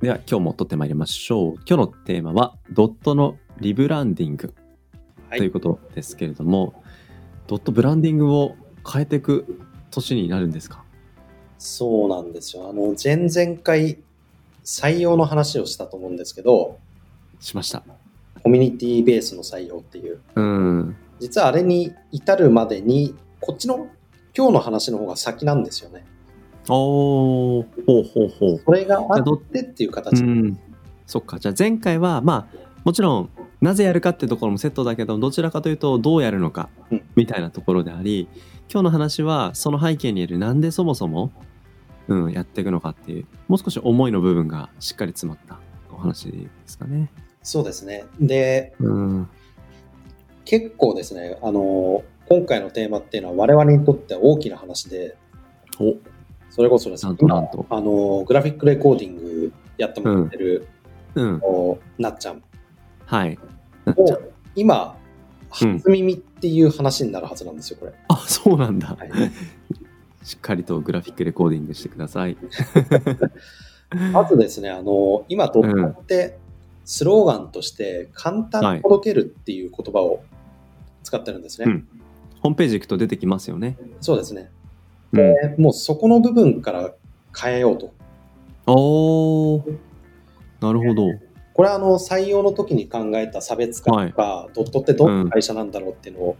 では今日も撮ってまいりましょう。今日のテーマはドットのリブランディングはいということですけれども、ドットブランディングを変えていく年になるんですか？そうなんですよ。あの、前々回、採用の話をしたと思うんですけど、しました。コミュニティベースの採用っていう。うん。実はあれに至るまでに、こっちの今日の話の方が先なんですよね。おー、ほうほうほう。それがあってっていう形。うん。そっか。じゃあ前回は、まあ、もちろん、なぜやるかっていうところもセットだけど、どちらかというと、どうやるのかうん、みたいなところであり、今日の話は、その背景にいる、なんでそもそも、うん、やっていくのかっていう、もう少し思いの部分がしっかり詰まったお話ですかね。そうですね。で、うん。結構ですね、あの、今回のテーマっていうのは我々にとっては大きな話で、おそれこそですねなん、と。あの、グラフィックレコーディングやってもらってる、うん。おなっちゃんはい。を今、うん初耳っていう話になるはずなんですよ、これ。あ、そうなんだ。はい しっかりとグラフィックレコーディングしてください。まずですね、あの、今、ドットって、スローガンとして、簡単に届けるっていう言葉を使ってるんですね。うんホームページ行くと出てきますよね。そうですね。うん、でもうそこの部分から変えようと。おー。なるほど。これはあの採用の時に考えた差別化とか、ドットってどんな会社なんだろうっていうのを、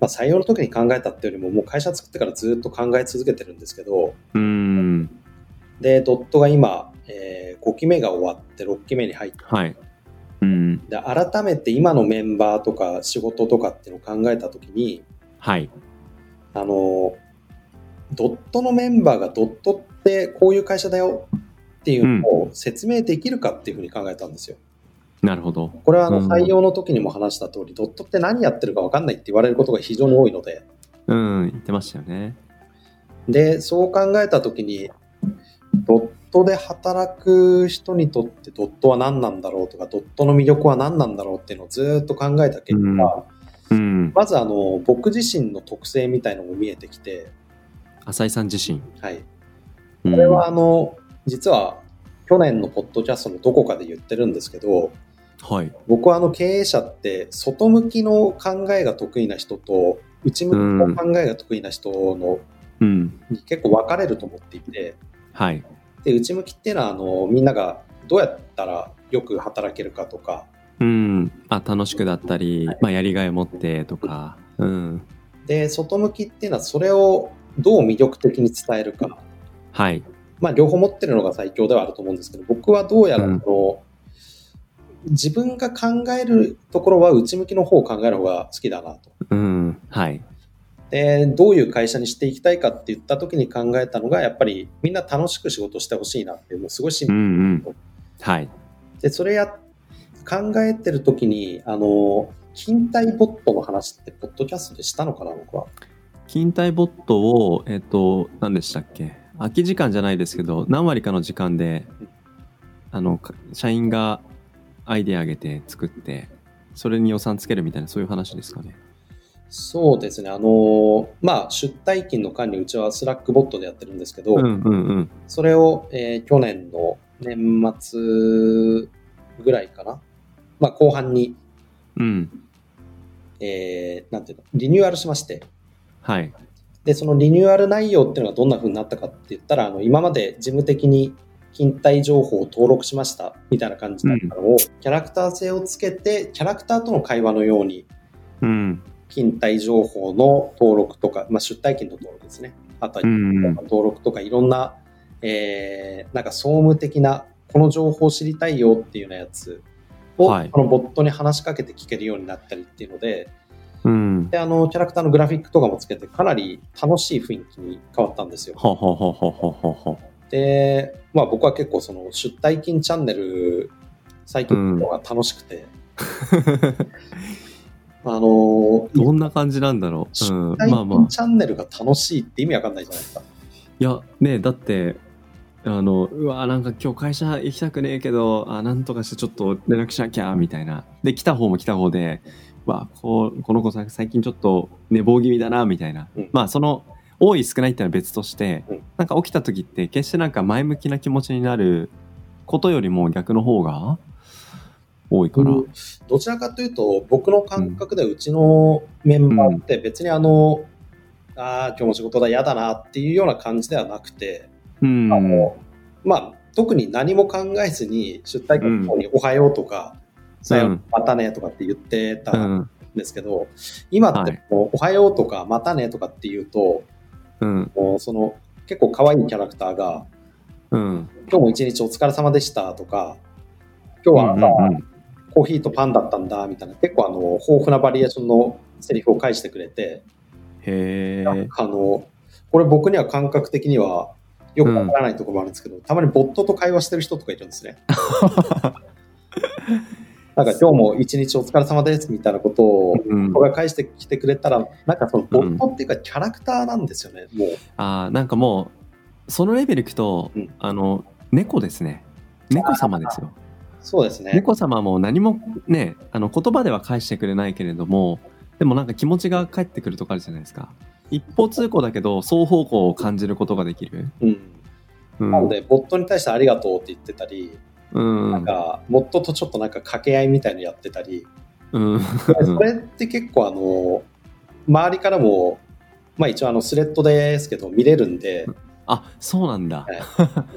まあ、採用の時に考えたっていうよりも、もう会社作ってからずっと考え続けてるんですけど、うーん。で、ドットが今、え5期目が終わって6期目に入って、はい。うん。で改めて今のメンバーとか仕事とかっていうのを考えた時に、はい。あの、ドットのメンバーがドットってこういう会社だよっていうのを説明できるかっていうふうに考えたんですよ。なるほど。これはあのうん採用の時にも話した通り、ドットって何やってるか分かんないって言われることが非常に多いので、うん。言ってましたよね。で、そう考えた時に、ドットで働く人にとってドットは何なんだろうとか、ドットの魅力は何なんだろうっていうのをずっと考えた結果、うん。まずあの僕自身の特性みたいのも見えてきて、浅井さん自身。はい、ここれはあの実は去年のポッドキャストのどこかで言ってるんですけどはい。僕はあの経営者って外向きの考えが得意な人と内向きの考えが得意な人のうん。に結構分かれると思っていてはい。で内向きっていうのはあのみんながどうやったらよく働けるかとかうん。あ、楽しくだったり、まあ、やりがいを持ってとか。うん。で外向きっていうのはそれをどう魅力的に伝えるかはい。まあ両方持ってるのが最強ではあると思うんですけど僕はどうやらうん自分が考えるところは内向きの方を考える方が好きだなと。うん。はい。で、どういう会社にしていきたいかって言った時に考えたのが、やっぱりみんな楽しく仕事してほしいなっていう、もうすごいシンプうル。んうん。はい。で、それや、考えてる時に、あの、勤怠ボットの話って、ポッドキャストでしたのかな、僕は。勤怠ボットを、えっ、と、何でしたっけ？空き時間じゃないですけど、何割かの時間で、あの、か社員がアイデア上げて作って、それに予算つけるみたいな、そういう話ですかね。そうですね、あの、まあ、出退勤の管理、うちは Slackbot でやってるんですけど、うんうんうん。それを、えー去年の年末ぐらいかな、まあ、後半に、うん。えーなんていうの、リニューアルしまして、はい。で、そのリニューアル内容っていうのがどんな風になったかって言ったら、あの今まで事務的に勤怠情報を登録しましたみたいな感じだったのを、キャラクター性をつけて、キャラクターとの会話のように、うん。勤怠情報の登録とか、まあ、出退勤の登録ですね。あとはうん登録とかいろんな、えーなんか総務的な、この情報を知りたいよっていうようなやつを、はいこのボットに話しかけて聞けるようになったりっていうので、うん。で、あの、キャラクターのグラフィックとかもつけて、かなり楽しい雰囲気に変わったんですよ。で、まあ僕は結構その出退勤チャンネル、サイトのが楽しくて、あのー、どんな感じなんだろう？うん、最まあまあ近。チャンネルが楽しいって意味わかんないじゃないですか。いや、ねだって、あの、うわ、なんか今日会社行きたくねえけど、あ、なんとかしてちょっと連絡しなきゃ、みたいな。で、来た方も来た方で、わ、こうこの子さ、最近ちょっと寝坊気味だな、みたいな。うんまあ、その、多い少ないっていうのは別として、うんなんか起きた時って、決してなんか前向きな気持ちになることよりも逆の方が多いから。うんどちらかというと、僕の感覚でうちのメンバーって別にあの、ああ、今日も仕事だ、嫌だなっていうような感じではなくて、うん。あのまあ、特に何も考えずに出退勤の方におはようとか、さようんまたねとかって言ってたうんん。ですけど、今っはいてもうおはようとかまたねとかって言うと、うん。もうその結構可愛いキャラクターが、うん。今日も一日お疲れ様でしたとか、今日は朝、うんうんコーヒーとパンだったんだみたいな、結構あの豊富なバリエーションのセリフを返してくれて、へえ。あの、これ僕には感覚的にはよくわからないところもあるんですけど、たまにボットと会話してる人とかいるんですね。なんか今日も一日お疲れ様ですみたいなことをうん僕が返してきてくれたら、なんかそのボットっていうかキャラクターなんですよね、もう。ああ、なんかもう、そのレベルいくと、うんあの、猫ですね。猫様ですよ。そうですね。猫様も何もね、あの言葉では返してくれないけれども、でもなんか気持ちが返ってくるとかあるじゃないですか。一方通行だけど、双方向を感じることができる。うん。うん。なので、ボットに対してありがとうって言ってたり、うん。なんか、ボットとちょっとなんか掛け合いみたいのやってたり、うん。それって結構あの、周りからも、まあ一応あのスレッドですけど見れるんで、あ、そうなんだ。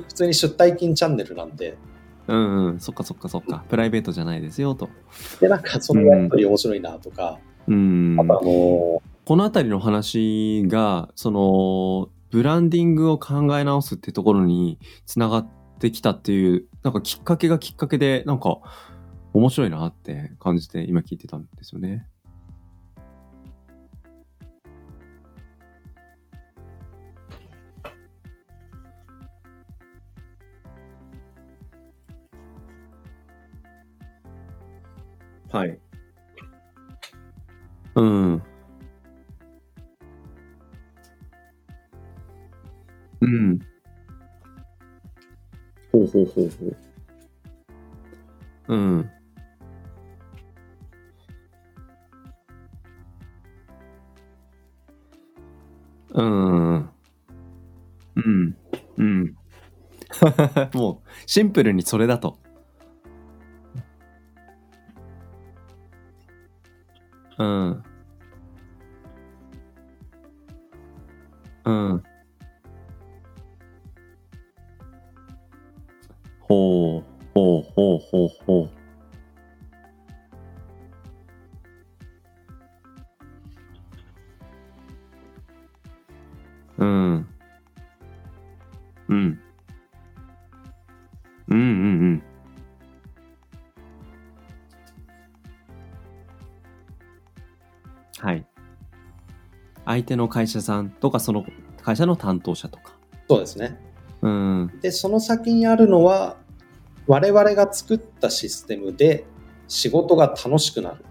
普通に出退勤チャンネルなんで、うんうん。そっかそっかそっか。プライベートじゃないですよと。で、なんかそのやりとり面白いなとか、うん。あとあの、この辺りの話が、その、ブランディングを考え直すってところにつながってきたっていう、なんかきっかけがきっかけで、なんか面白いなって感じて今聞いてたんですよね。はい。うん。うん。ほうほうほうほう。うん。うん。うん。うん。もう、シンプルにそれだと。うん。うん。相手の会社さんとか、その会社の担当者とか。そうですね。うん。で、その先にあるのは、我々が作ったシステムで仕事が楽しくなる。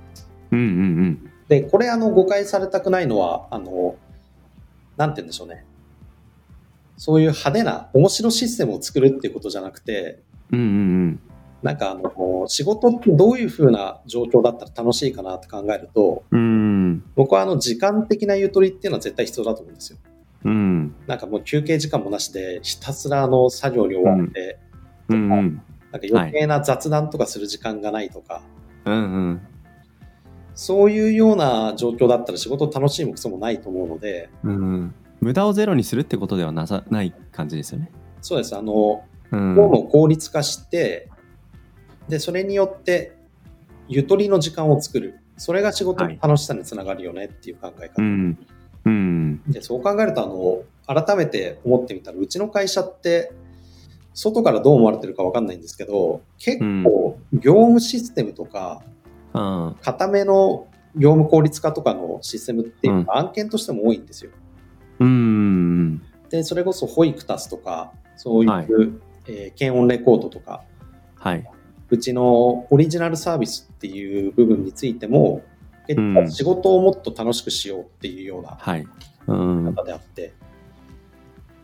うんうんうん。で、これあの誤解されたくないのは、あの、なんて言うんでしょうね。そういう派手な面白システムを作るっていうことじゃなくて、うんうんなんかあの、仕事ってどういう風な状況だったら楽しいかなって考えると、うん。うん。僕はあの、時間的なゆとりっていうのは絶対必要だと思うんですよ。うん。なんかもう休憩時間もなしで、ひたすらあの、作業に追われて、うんうん。なんか余計な雑談とかする時間がないとか、うんうん。そういうような状況だったら仕事を楽しいもクソもないと思うので、うん。無駄をゼロにするってことではなさない感じですよね。そうです。あの、うん。効率化して、で、それによって、ゆとりの時間を作る。それが仕事の楽しさにつながるよねっていう考え方。うん。うん。でそう考えると、あの、改めて思ってみたら、うちの会社って、外からどう思われてるかわかんないんですけど、結構、業務システムとか、あ固めの業務効率化とかのシステムっていうのが案件としても多いんですよ。うん。で、それこそ保育タスとか、そういう、はいえー検温レコードとか、はい。うちのオリジナルサービスっていう部分についても、結うん構仕事をもっと楽しくしようっていうようなはい。うん。方であって、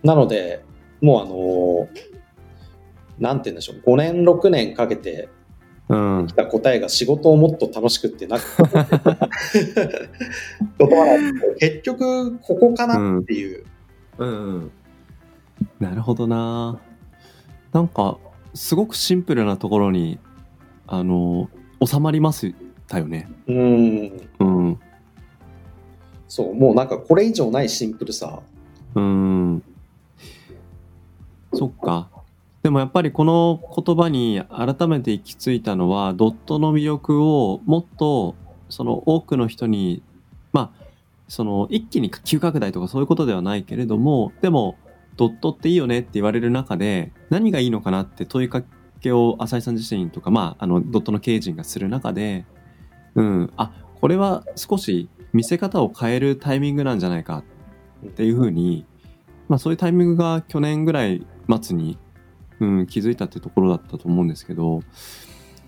なので、もうあの、なんて言うんでしょう、5年、6年かけてうんき。た答えが仕事をもっと楽しくってなく言葉なんですけど結局、ここかなっていう。うん。なるほどな。なんか、すごくシンプルなところに、あの、収まりますたよね。うん、うん。そう、もうなんかこれ以上ないシンプルさ。うん。そっか。でもやっぱりこの言葉に改めて行き着いたのは、ドットの魅力をもっと、その多くの人に、まあ、その一気に急拡大とかそういうことではないけれども、でも、ドットっていいよねって言われる中で、何がいいのかなって問いかけを浅井さん自身とか、まあ、あの、ドットの経営陣がする中で、うん、あ、これは少し見せ方を変えるタイミングなんじゃないかっていうふうに、まあそういうタイミングが去年ぐらい末に、うん、気づいたってところだったと思うんですけど、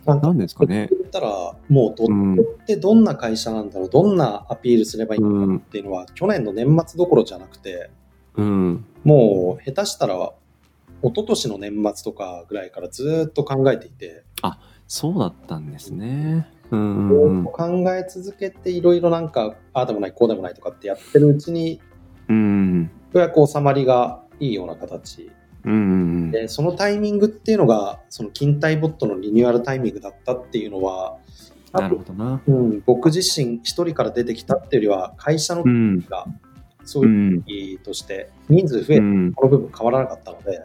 なんですかね。言ったら、もうドうんットってどんな会社なんだろう、どんなアピールすればいいのかっていうのは、去年の年末どころじゃなくて、うん、もう下手したら、一昨年の年末とかぐらいからずーっと考えていて、そうだったんですね。うん、考え続けて、いろいろなんか、ああでもない、こうでもないとかってやってるうちに、うん、ようやく収まりがいいような形。うん、うん、で、そのタイミングっていうのが、その勤怠ボットのリニューアルタイミングだったっていうのは、なるほどな。うん、僕自身一人から出てきたっていうよりは、会社のうん、がそうう、いうとして、人数増えてうん、この部分変わらなかったので、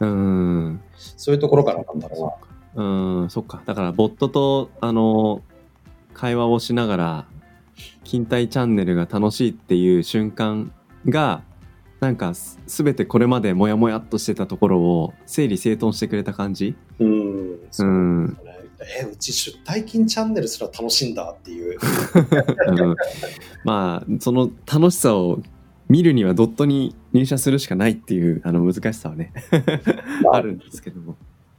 うん、そういうところからなんだろうん、そっか。だから、ボットと、あの、会話をしながら、勤怠チャンネルが楽しいっていう瞬間が、なんかす、すべてこれまでモヤモヤっとしてたところを整理整頓してくれた感じ？う。うん、そうね。え、うち出退勤チャンネルすら楽しいんだっていう。うん まあその楽しさを見るにはドットに入社するしかないっていうあの難しさはね。あ。るんですけども。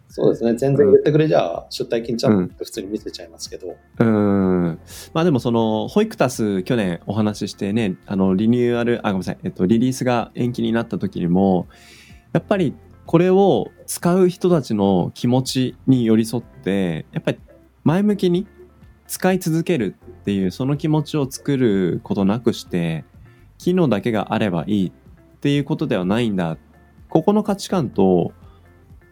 そうですね。全然言ってくれじゃあ、出退勤チャンネルって普通に見せちゃいますけど。うん。まあでもそのホイクタス去年お話ししてねあのリニューアルあごめんなさい、えっと、リリースが延期になった時にもやっぱりこれを使う人たちの気持ちに寄り添ってやっぱり前向きに使い続けるっていうその気持ちを作ることなくして機能だけがあればいいっていうことではないんだ。ここの価値観と、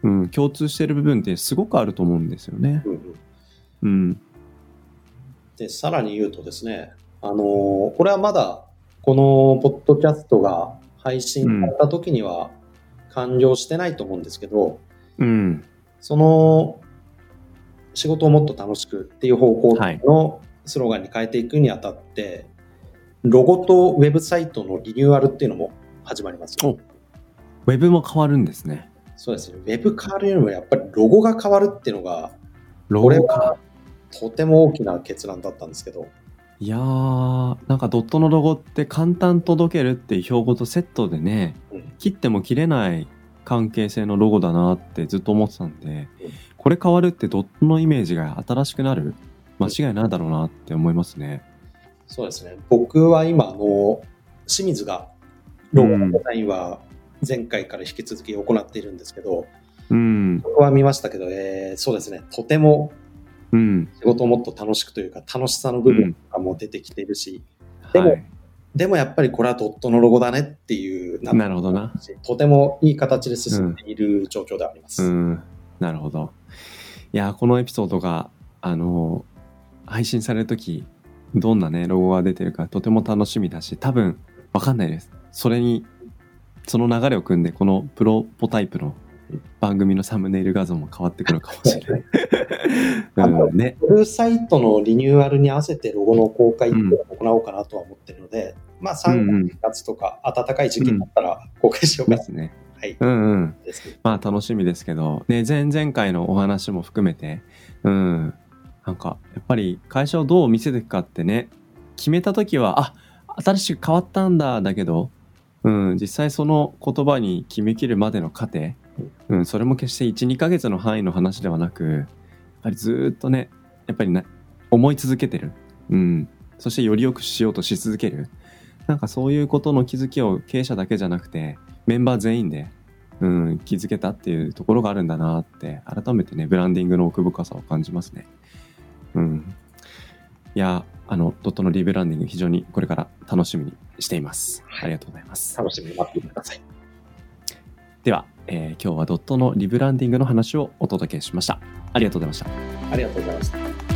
うん、共通してる部分ってすごくあると思うんですよね。うんうん。うん。で、さらに言うとですね、あのーこれはまだ、このポッドキャストが配信された時には完了してないと思うんですけど、うん。その、仕事をもっと楽しくっていう方向はいのスローガンに変えていくにあたって、ロゴとウェブサイトのリニューアルっていうのも始まります。おウェブも変わるんですね。そうですね。ウェブ変わるよりもやっぱりロゴが変わるっていうのが、ロこれ。とても大きな決断だったんですけど、いやー、なんかドットのロゴって簡単届けるっていう標語とセットでね、うん切っても切れない関係性のロゴだなってずっと思ってたんで、これ変わるってドットのイメージが新しくなる？間違いないだろうなって思いますね。そうですね。僕は今、あの、清水がロゴのデザインは前回から引き続き行っているんですけど、うん、僕は見ましたけど、えーそうですね。とてもうん、仕事をもっと楽しくというか、楽しさの部分とかも出てきているし、でもはい。でもやっぱりこれはドットのロゴだねっていう、んなるほどな。とてもいい形で進んでいる状況ではあります。うん、なるほど。いやー、このエピソードが、あのー配信されるとき、どんなね、ロゴが出てるかとても楽しみだし、多分、わかんないです。それに、その流れを組んで、このプロポタイプの番組のサムネイル画像も変わってくるかもしれない。うん、ね。ウェブサイトのリニューアルに合わせてロゴの公開っていうのを行おうかなとは思ってるので、まあうんう3ん。月とか暖かい時期になったら公開しようかな。ですね。はい。うんうん。まあ楽しみですけど、ね、前々回のお話も含めて、うん、なんか、やっぱり会社をどう見せていくかってね、決めた時は、あ、新しく変わったんだ、だけど、うん、実際その言葉に決めきるまでの過程、うん、それも決して1、2ヶ月の範囲の話ではなく、やっぱりずーっとね、やっぱりな思い続けてる。うん。そしてより良くしようとし続ける。なんかそういうことの気づきを経営者だけじゃなくて、メンバー全員で、うん、気づけたっていうところがあるんだなって、改めてね、ブランディングの奥深さを感じますね。うん。いや、あの、ドットのリブランディング非常にこれから楽しみにしています。はいありがとうございます。楽しみに待っていてください。では、えー今日はドットのリブランディングの話をお届けしました。ありがとうございました。ありがとうございました。